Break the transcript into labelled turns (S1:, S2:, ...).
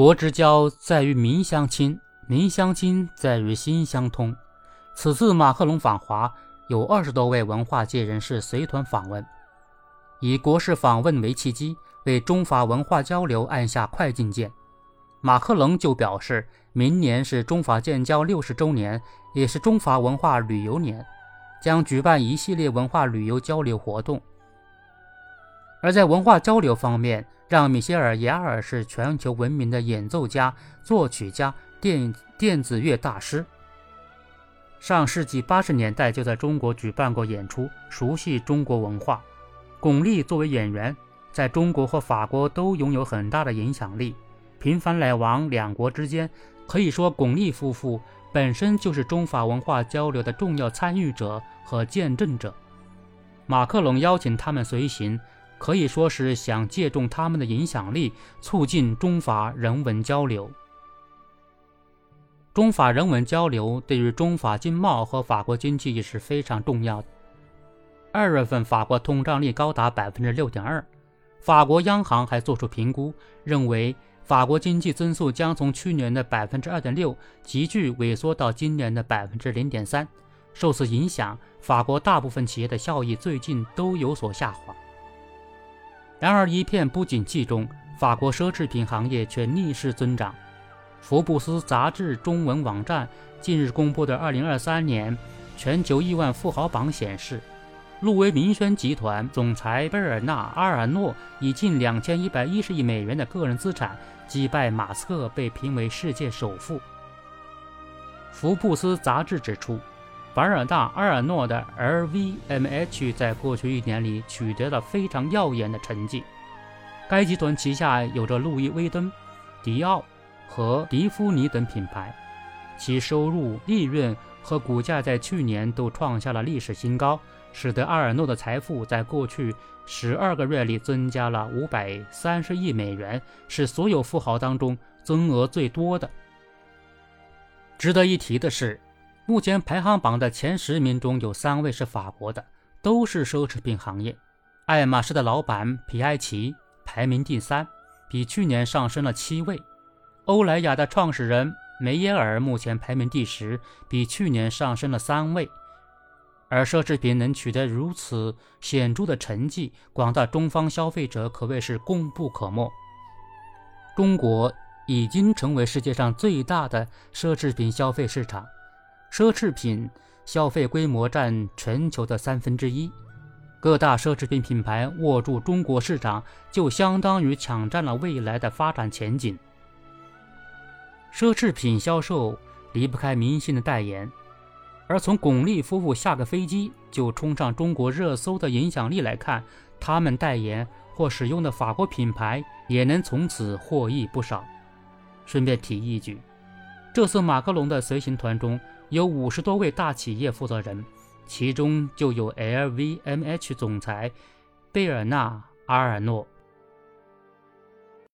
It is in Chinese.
S1: 国之交在于民相亲，民相亲在于心相通。此次马克龙访华，有二十多位文化界人士随团访问，以国事访问为契机，为中法文化交流按下快进键。马克龙就表示，明年是中法建交六十周年，也是中法文化旅游年，将举办一系列文化旅游交流活动。而在文化交流方面，让米歇尔·雅尔是全球闻名的演奏家、作曲家、电电子乐大师。上世纪八十年代就在中国举办过演出，熟悉中国文化。巩俐作为演员，在中国和法国都拥有很大的影响力，频繁来往两国之间，可以说巩俐夫妇本身就是中法文化交流的重要参与者和见证者。马克龙邀请他们随行。可以说是想借重他们的影响力，促进中法人文交流。中法人文交流对于中法经贸和法国经济也是非常重要的。二月份，法国通胀率高达百分之六点二，法国央行还做出评估，认为法国经济增速将从去年的百分之二点六急剧萎缩到今年的百分之零点三。受此影响，法国大部分企业的效益最近都有所下滑。然而，一片不景气中，法国奢侈品行业却逆势增长。福布斯杂志中文网站近日公布的2023年全球亿万富豪榜显示，路威明轩集团总裁贝尔纳·阿尔诺以近2110亿美元的个人资产击败马斯克，被评为世界首富。福布斯杂志指出。凡尔纳·阿尔诺的 LVMH 在过去一年里取得了非常耀眼的成绩。该集团旗下有着路易威登、迪奥和迪芙尼等品牌，其收入、利润和股价在去年都创下了历史新高，使得阿尔诺的财富在过去十二个月里增加了五百三十亿美元，是所有富豪当中增额最多的。值得一提的是。目前排行榜的前十名中有三位是法国的，都是奢侈品行业。爱马仕的老板皮埃奇排名第三，比去年上升了七位。欧莱雅的创始人梅耶尔目前排名第十，比去年上升了三位。而奢侈品能取得如此显著的成绩，广大中方消费者可谓是功不可没。中国已经成为世界上最大的奢侈品消费市场。奢侈品消费规模占全球的三分之一，各大奢侈品品牌握住中国市场，就相当于抢占了未来的发展前景。奢侈品销售离不开明星的代言，而从巩俐夫妇下个飞机就冲上中国热搜的影响力来看，他们代言或使用的法国品牌也能从此获益不少。顺便提一句，这次马克龙的随行团中。有五十多位大企业负责人，其中就有 LVMH 总裁贝尔纳·阿尔诺。